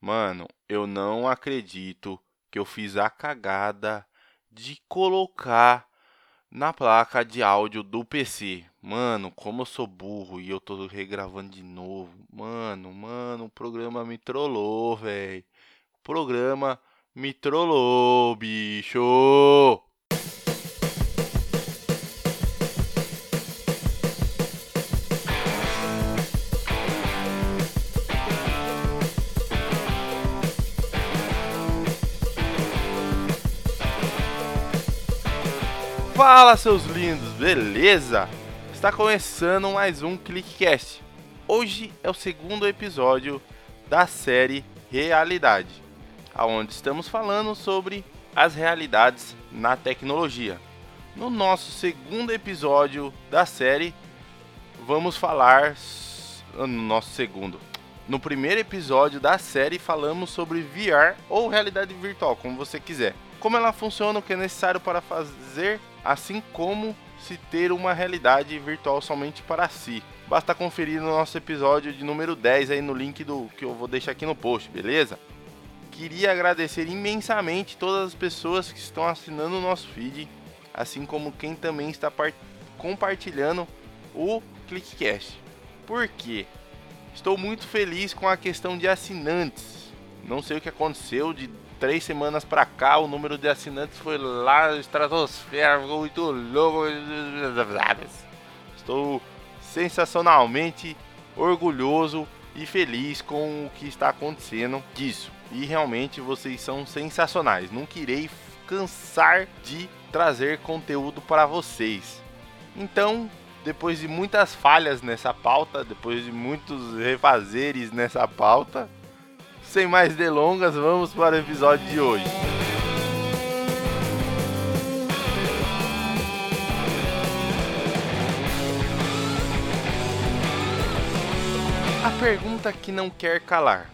Mano, eu não acredito que eu fiz a cagada de colocar na placa de áudio do PC. Mano, como eu sou burro e eu tô regravando de novo. Mano, mano, o programa me trollou, velho. O programa me trollou, bicho. Fala, seus lindos, beleza? Está começando mais um ClickCast. Hoje é o segundo episódio da série Realidade, aonde estamos falando sobre as realidades na tecnologia. No nosso segundo episódio da série, vamos falar no nosso segundo. No primeiro episódio da série falamos sobre VR ou realidade virtual, como você quiser. Como ela funciona, o que é necessário para fazer assim como se ter uma realidade virtual somente para si. Basta conferir no nosso episódio de número 10 aí no link do que eu vou deixar aqui no post, beleza? Queria agradecer imensamente todas as pessoas que estão assinando o nosso feed, assim como quem também está compartilhando o Clickcast. Por quê? Estou muito feliz com a questão de assinantes. Não sei o que aconteceu de três semanas pra cá, o número de assinantes foi lá, estratosfera, ficou muito louco. Estou sensacionalmente orgulhoso e feliz com o que está acontecendo disso. E realmente vocês são sensacionais. Não querei cansar de trazer conteúdo para vocês. Então, depois de muitas falhas nessa pauta, depois de muitos refazeres nessa pauta, sem mais delongas, vamos para o episódio de hoje. A pergunta que não quer calar: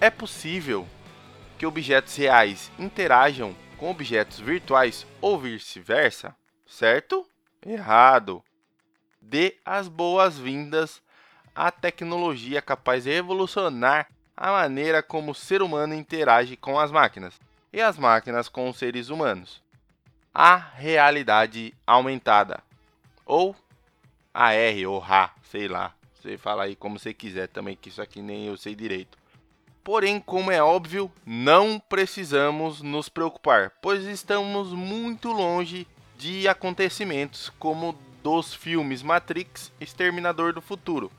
É possível que objetos reais interajam com objetos virtuais ou vice-versa? Certo? Errado. Dê as boas-vindas à tecnologia capaz de revolucionar a maneira como o ser humano interage com as máquinas e as máquinas com os seres humanos. A realidade aumentada, ou AR ou RA, sei lá, você fala aí como você quiser também, que isso aqui nem eu sei direito. Porém, como é óbvio, não precisamos nos preocupar, pois estamos muito longe de acontecimentos como dos filmes Matrix Exterminador do Futuro.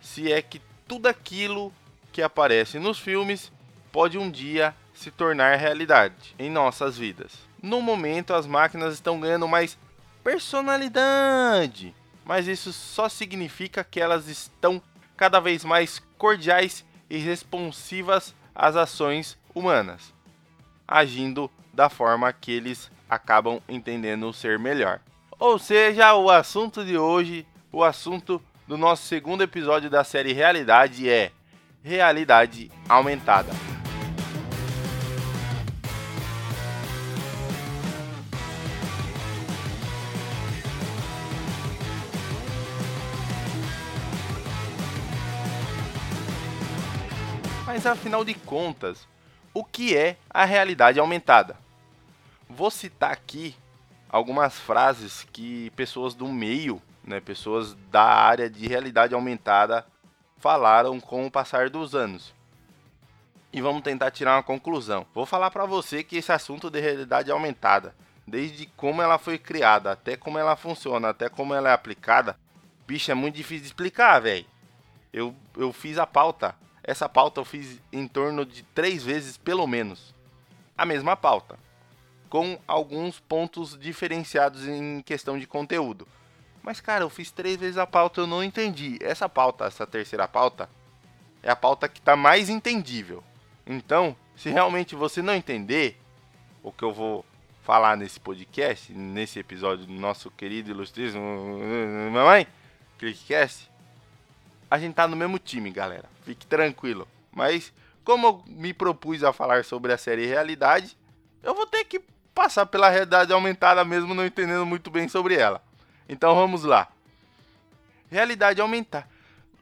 Se é que tudo aquilo que aparece nos filmes pode um dia se tornar realidade em nossas vidas. No momento, as máquinas estão ganhando mais personalidade, mas isso só significa que elas estão cada vez mais cordiais e responsivas às ações humanas, agindo da forma que eles acabam entendendo ser melhor. Ou seja, o assunto de hoje, o assunto do nosso segundo episódio da série Realidade é realidade aumentada. Mas afinal de contas, o que é a realidade aumentada? Vou citar aqui algumas frases que pessoas do meio, né, pessoas da área de realidade aumentada falaram com o passar dos anos. E vamos tentar tirar uma conclusão. Vou falar para você que esse assunto de realidade aumentada, desde como ela foi criada, até como ela funciona, até como ela é aplicada, bicho, é muito difícil de explicar, velho. Eu, eu fiz a pauta. Essa pauta eu fiz em torno de três vezes, pelo menos. A mesma pauta. Com alguns pontos diferenciados em questão de conteúdo. Mas, cara, eu fiz três vezes a pauta, eu não entendi. Essa pauta, essa terceira pauta, é a pauta que tá mais entendível. Então, se realmente você não entender o que eu vou falar nesse podcast, nesse episódio do nosso querido ilustríssimo Mamãe, Clickcast, a gente tá no mesmo time, galera. Fique tranquilo. Mas, como eu me propus a falar sobre a série Realidade, eu vou ter que passar pela realidade aumentada mesmo não entendendo muito bem sobre ela. Então vamos lá. Realidade aumentar.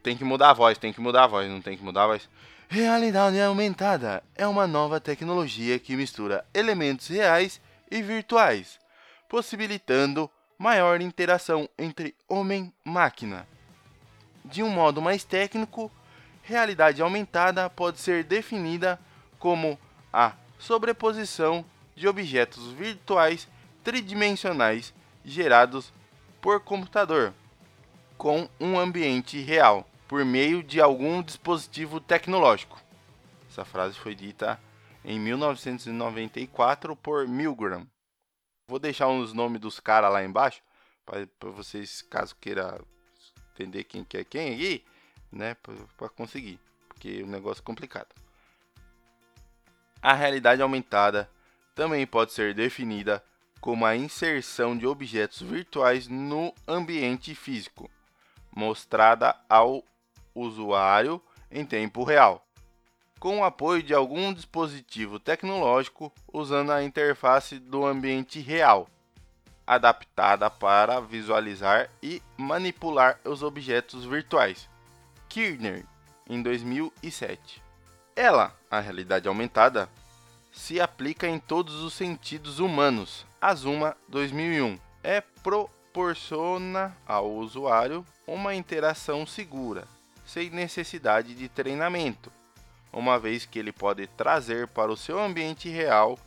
Tem que mudar a voz, tem que mudar a voz, não tem que mudar a voz. Realidade aumentada é uma nova tecnologia que mistura elementos reais e virtuais, possibilitando maior interação entre homem e máquina. De um modo mais técnico, realidade aumentada pode ser definida como a sobreposição de objetos virtuais tridimensionais gerados por computador com um ambiente real por meio de algum dispositivo tecnológico. Essa frase foi dita em 1994 por Milgram. Vou deixar os nomes dos caras lá embaixo para vocês, caso queira entender quem que é quem aí, né, para conseguir, porque o negócio é complicado. A realidade aumentada também pode ser definida como a inserção de objetos virtuais no ambiente físico, mostrada ao usuário em tempo real, com o apoio de algum dispositivo tecnológico usando a interface do ambiente real, adaptada para visualizar e manipular os objetos virtuais. Kirchner, em 2007. Ela, a realidade aumentada, se aplica em todos os sentidos humanos. Azuma 2001 é proporciona ao usuário uma interação segura, sem necessidade de treinamento, uma vez que ele pode trazer para o seu ambiente real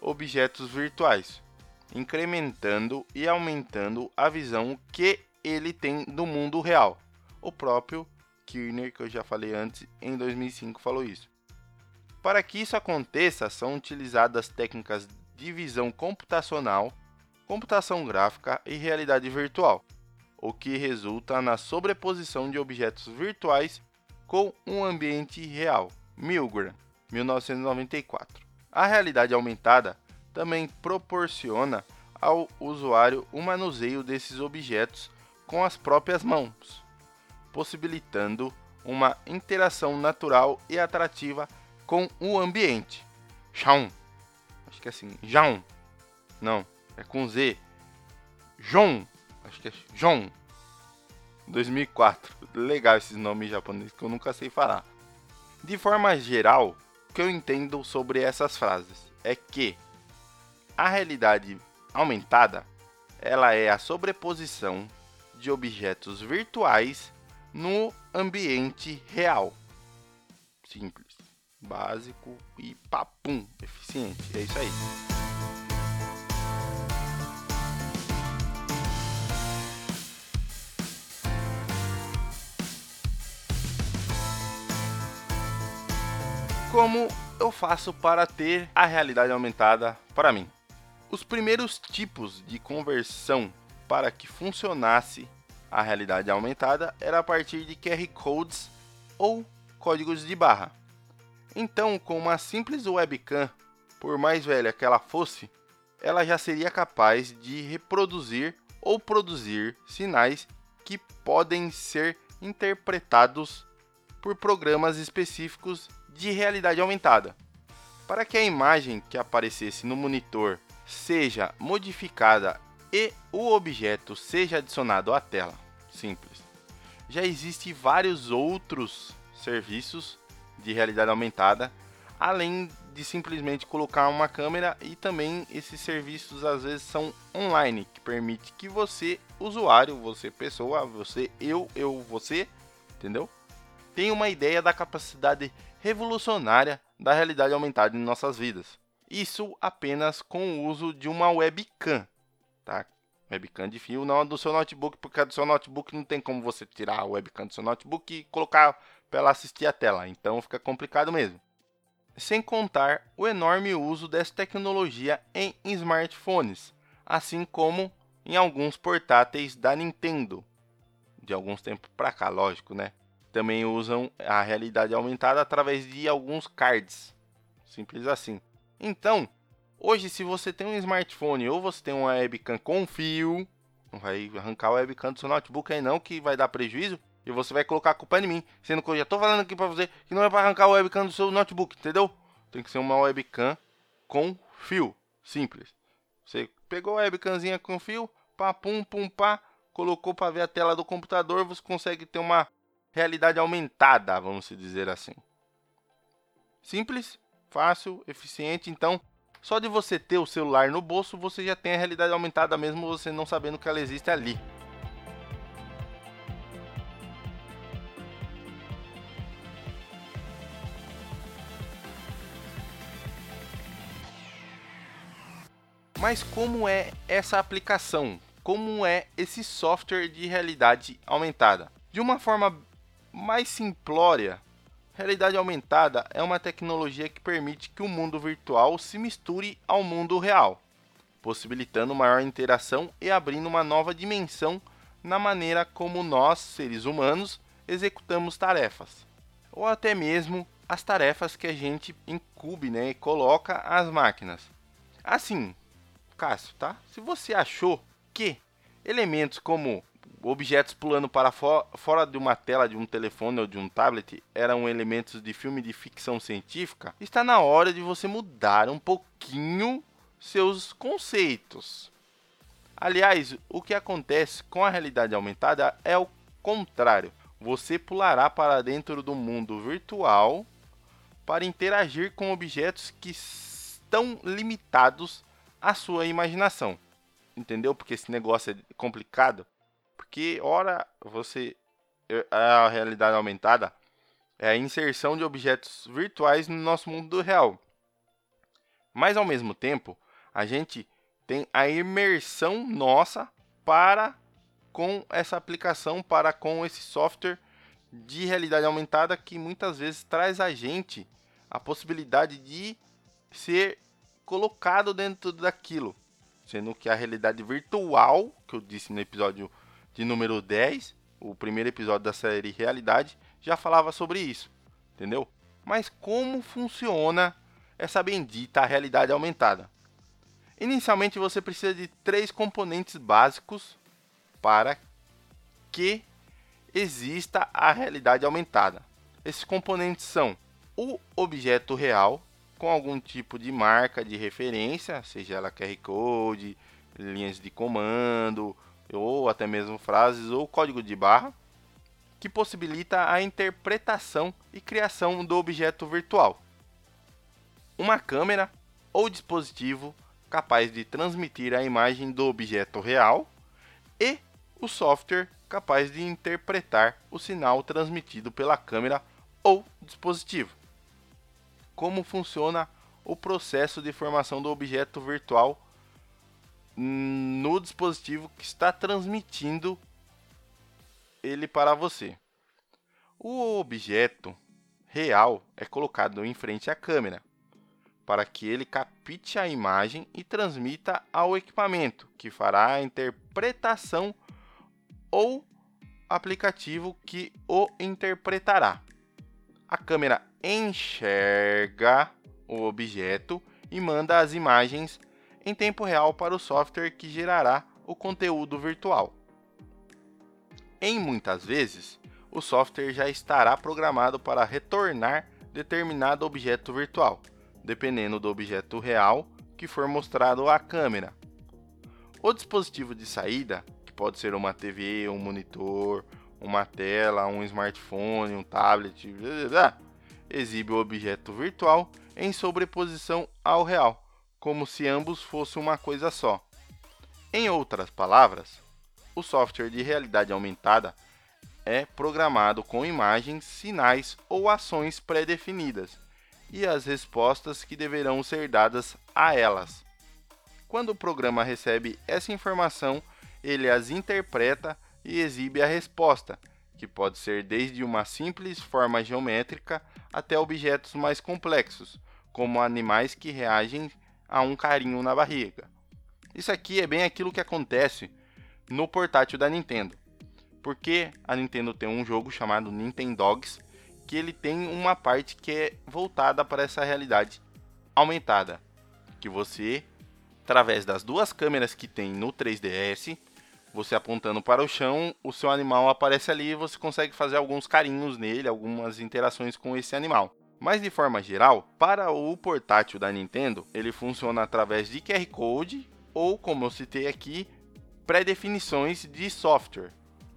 objetos virtuais, incrementando e aumentando a visão que ele tem do mundo real. O próprio Kirchner, que eu já falei antes, em 2005 falou isso. Para que isso aconteça, são utilizadas técnicas de visão computacional, computação gráfica e realidade virtual o que resulta na sobreposição de objetos virtuais com um ambiente real. Milgram, 1994. A realidade aumentada também proporciona ao usuário o manuseio desses objetos com as próprias mãos, possibilitando uma interação natural e atrativa com o ambiente. Shaun. Acho que é assim. Jaun. Não, é com Z. Jon acho que é John, 2004. Legal esses nomes japoneses que eu nunca sei falar. De forma geral, o que eu entendo sobre essas frases é que a realidade aumentada ela é a sobreposição de objetos virtuais no ambiente real. Simples, básico e papum, eficiente. É isso aí. como eu faço para ter a realidade aumentada para mim? Os primeiros tipos de conversão para que funcionasse a realidade aumentada era a partir de QR codes ou códigos de barra. Então, com uma simples webcam, por mais velha que ela fosse, ela já seria capaz de reproduzir ou produzir sinais que podem ser interpretados por programas específicos de realidade aumentada. Para que a imagem que aparecesse no monitor seja modificada e o objeto seja adicionado à tela, simples. Já existem vários outros serviços de realidade aumentada, além de simplesmente colocar uma câmera e também esses serviços às vezes são online, que permite que você, usuário, você pessoa, você, eu, eu, você, entendeu? Tenha uma ideia da capacidade revolucionária da realidade aumentada em nossas vidas. Isso apenas com o uso de uma webcam, tá? Webcam de fio, não do seu notebook, porque do seu notebook não tem como você tirar a webcam do seu notebook e colocar para ela assistir a tela, então fica complicado mesmo. Sem contar o enorme uso dessa tecnologia em smartphones, assim como em alguns portáteis da Nintendo. De alguns tempos para cá, lógico, né? também usam a realidade aumentada através de alguns cards. Simples assim. Então, hoje se você tem um smartphone ou você tem uma webcam com fio, não vai arrancar a webcam do seu notebook aí não, que vai dar prejuízo. E você vai colocar a culpa em mim, sendo que eu já estou falando aqui para você que não é para arrancar a webcam do seu notebook, entendeu? Tem que ser uma webcam com fio, simples. Você pegou a webcamzinha com fio, pá, pum, pum, pá, colocou para ver a tela do computador, você consegue ter uma realidade aumentada, vamos dizer assim. Simples, fácil, eficiente. Então, só de você ter o celular no bolso, você já tem a realidade aumentada, mesmo você não sabendo que ela existe ali. Mas como é essa aplicação? Como é esse software de realidade aumentada? De uma forma mais simplória, realidade aumentada é uma tecnologia que permite que o mundo virtual se misture ao mundo real, possibilitando maior interação e abrindo uma nova dimensão na maneira como nós, seres humanos, executamos tarefas, ou até mesmo as tarefas que a gente incube né, e coloca às máquinas. Assim, Cássio, tá? Se você achou que elementos como objetos pulando para fo fora de uma tela de um telefone ou de um tablet eram elementos de filme de ficção científica, está na hora de você mudar um pouquinho seus conceitos. Aliás, o que acontece com a realidade aumentada é o contrário. Você pulará para dentro do mundo virtual para interagir com objetos que estão limitados a sua imaginação. Entendeu? Porque esse negócio é complicado. Porque, ora, você. A realidade aumentada é a inserção de objetos virtuais no nosso mundo real. Mas, ao mesmo tempo, a gente tem a imersão nossa para com essa aplicação, para com esse software de realidade aumentada que muitas vezes traz a gente a possibilidade de ser colocado dentro daquilo. Sendo que a realidade virtual, que eu disse no episódio de número 10, o primeiro episódio da série Realidade, já falava sobre isso, entendeu? Mas como funciona essa bendita realidade aumentada? Inicialmente você precisa de três componentes básicos para que exista a realidade aumentada. Esses componentes são o objeto real, com algum tipo de marca de referência, seja ela QR Code, linhas de comando, ou até mesmo frases ou código de barra, que possibilita a interpretação e criação do objeto virtual. Uma câmera ou dispositivo capaz de transmitir a imagem do objeto real e o software capaz de interpretar o sinal transmitido pela câmera ou dispositivo como funciona o processo de formação do objeto virtual no dispositivo que está transmitindo ele para você. O objeto real é colocado em frente à câmera para que ele capte a imagem e transmita ao equipamento, que fará a interpretação ou aplicativo que o interpretará. A câmera enxerga o objeto e manda as imagens em tempo real para o software que gerará o conteúdo virtual. Em muitas vezes, o software já estará programado para retornar determinado objeto virtual, dependendo do objeto real que for mostrado à câmera. O dispositivo de saída, que pode ser uma TV, um monitor, uma tela, um smartphone, um tablet, blá, blá, blá, exibe o objeto virtual em sobreposição ao real, como se ambos fossem uma coisa só. Em outras palavras, o software de realidade aumentada é programado com imagens, sinais ou ações pré-definidas e as respostas que deverão ser dadas a elas. Quando o programa recebe essa informação, ele as interpreta e exibe a resposta, que pode ser desde uma simples forma geométrica até objetos mais complexos, como animais que reagem a um carinho na barriga. Isso aqui é bem aquilo que acontece no portátil da Nintendo. Porque a Nintendo tem um jogo chamado Nintendogs, que ele tem uma parte que é voltada para essa realidade aumentada, que você através das duas câmeras que tem no 3DS você apontando para o chão, o seu animal aparece ali e você consegue fazer alguns carinhos nele, algumas interações com esse animal. Mas de forma geral, para o portátil da Nintendo, ele funciona através de QR Code ou, como eu citei aqui, pré-definições de software,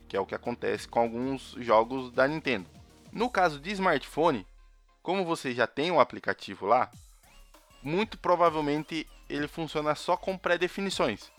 que é o que acontece com alguns jogos da Nintendo. No caso de smartphone, Como você já tem o aplicativo lá, muito provavelmente ele funciona só com pré-definições.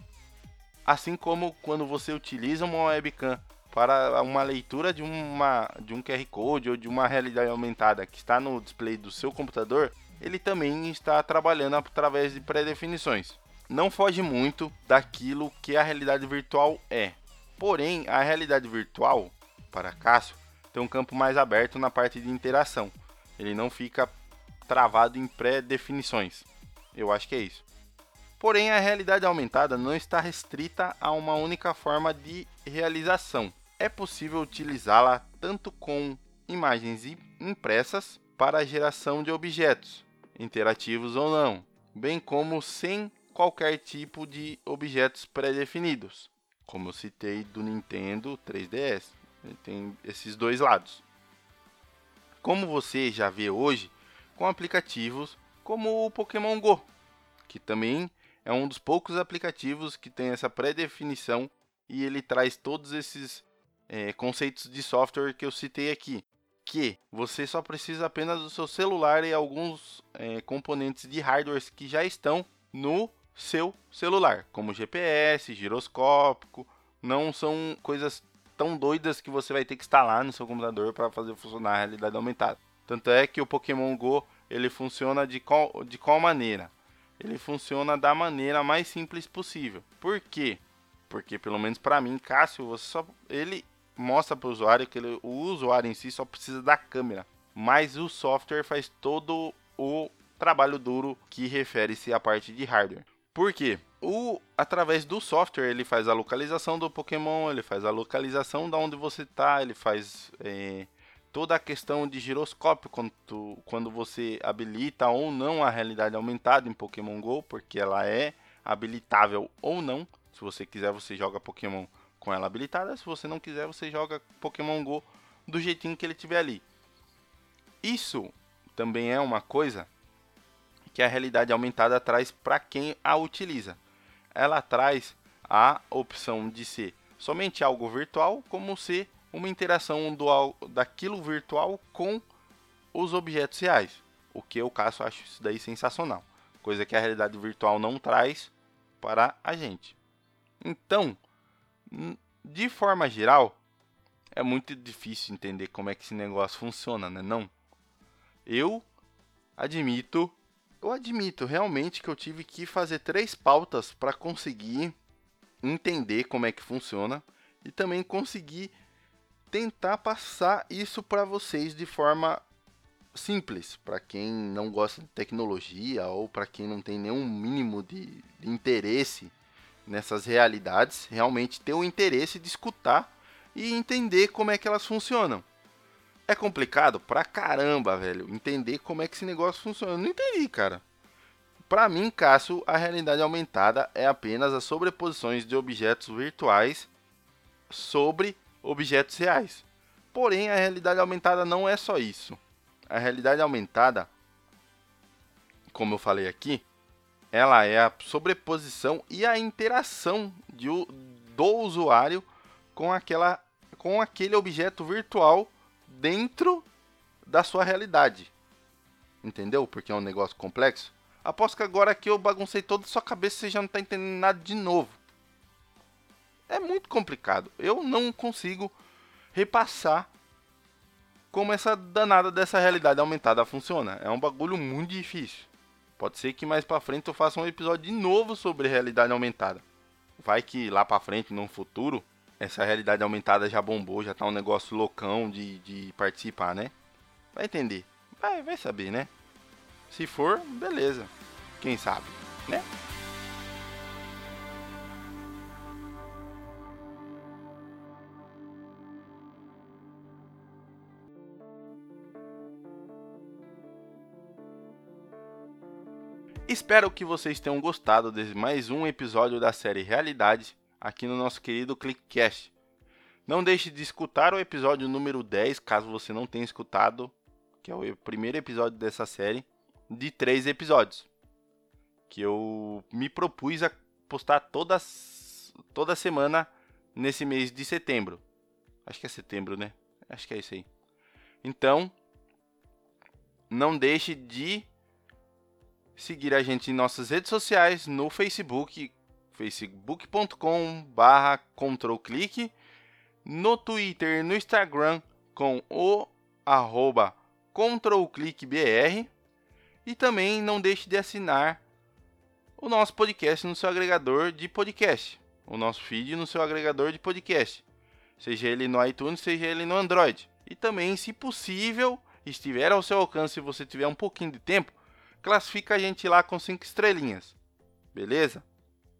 Assim como quando você utiliza uma webcam para uma leitura de, uma, de um QR Code ou de uma realidade aumentada que está no display do seu computador, ele também está trabalhando através de pré-definições. Não foge muito daquilo que a realidade virtual é. Porém, a realidade virtual, para Cássio, tem um campo mais aberto na parte de interação. Ele não fica travado em pré-definições. Eu acho que é isso. Porém, a realidade aumentada não está restrita a uma única forma de realização. É possível utilizá-la tanto com imagens impressas para a geração de objetos, interativos ou não, bem como sem qualquer tipo de objetos pré-definidos, como eu citei do Nintendo 3DS. Ele tem esses dois lados. Como você já vê hoje, com aplicativos como o Pokémon Go, que também é um dos poucos aplicativos que tem essa pré-definição e ele traz todos esses é, conceitos de software que eu citei aqui. Que você só precisa apenas do seu celular e alguns é, componentes de hardware que já estão no seu celular, como GPS, giroscópico. Não são coisas tão doidas que você vai ter que instalar no seu computador para fazer funcionar a realidade aumentada. Tanto é que o Pokémon Go ele funciona de qual, de qual maneira? Ele funciona da maneira mais simples possível. Por quê? Porque pelo menos para mim, Cássio, você só ele mostra para o usuário que ele, o usuário em si só precisa da câmera, mas o software faz todo o trabalho duro que refere-se à parte de hardware. Por quê? O, através do software ele faz a localização do Pokémon, ele faz a localização da onde você está, ele faz é, toda a questão de giroscópio quando, quando você habilita ou não a realidade aumentada em Pokémon Go, porque ela é habilitável ou não. Se você quiser, você joga Pokémon com ela habilitada. Se você não quiser, você joga Pokémon Go do jeitinho que ele tiver ali. Isso também é uma coisa que a realidade aumentada traz para quem a utiliza. Ela traz a opção de ser somente algo virtual, como ser uma interação do, daquilo virtual com os objetos reais. O que eu caso acho isso daí sensacional. Coisa que a realidade virtual não traz para a gente. Então, de forma geral, é muito difícil entender como é que esse negócio funciona, né? Não. Eu admito, eu admito realmente que eu tive que fazer três pautas para conseguir entender como é que funciona e também conseguir tentar passar isso para vocês de forma simples, para quem não gosta de tecnologia ou para quem não tem nenhum mínimo de, de, interesse nessas realidades, realmente ter o interesse de escutar e entender como é que elas funcionam. É complicado pra caramba, velho, entender como é que esse negócio funciona. Eu não entendi, cara. Para mim, Cássio, a realidade aumentada é apenas as sobreposições de objetos virtuais sobre objetos reais. Porém, a realidade aumentada não é só isso. A realidade aumentada, como eu falei aqui, ela é a sobreposição e a interação de, do usuário com, aquela, com aquele objeto virtual dentro da sua realidade. Entendeu? Porque é um negócio complexo. Aposto que agora que eu baguncei toda a sua cabeça, você já não está entendendo nada de novo é muito complicado. Eu não consigo repassar como essa danada dessa realidade aumentada funciona. É um bagulho muito difícil. Pode ser que mais para frente eu faça um episódio de novo sobre realidade aumentada. Vai que lá para frente, no futuro, essa realidade aumentada já bombou, já tá um negócio loucão de, de participar, né? Vai entender. Vai, vai saber, né? Se for, beleza. Quem sabe, né? Espero que vocês tenham gostado de mais um episódio da série Realidade aqui no nosso querido Clickcast. Não deixe de escutar o episódio número 10, caso você não tenha escutado, que é o primeiro episódio dessa série, de três episódios. Que eu me propus a postar toda, toda semana nesse mês de setembro. Acho que é setembro, né? Acho que é isso aí. Então, não deixe de seguir a gente em nossas redes sociais no Facebook, facebook.com/barra controlclick, no Twitter e no Instagram com o arroba controlclickbr e também não deixe de assinar o nosso podcast no seu agregador de podcast, o nosso feed no seu agregador de podcast, seja ele no iTunes, seja ele no Android. E também, se possível, estiver ao seu alcance e você tiver um pouquinho de tempo, classifica a gente lá com cinco estrelinhas. Beleza?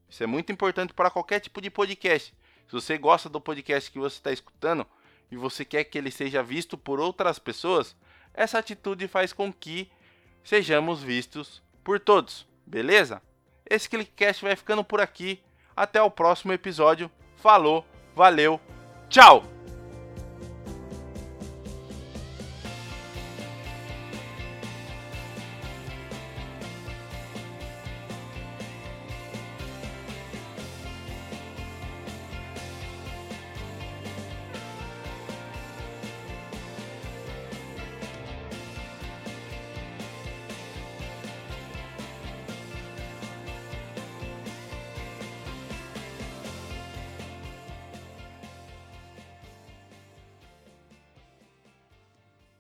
Isso é muito importante para qualquer tipo de podcast. Se você gosta do podcast que você está escutando e você quer que ele seja visto por outras pessoas, essa atitude faz com que sejamos vistos por todos. Beleza? Esse Clickcast vai ficando por aqui. Até o próximo episódio. Falou, valeu, tchau!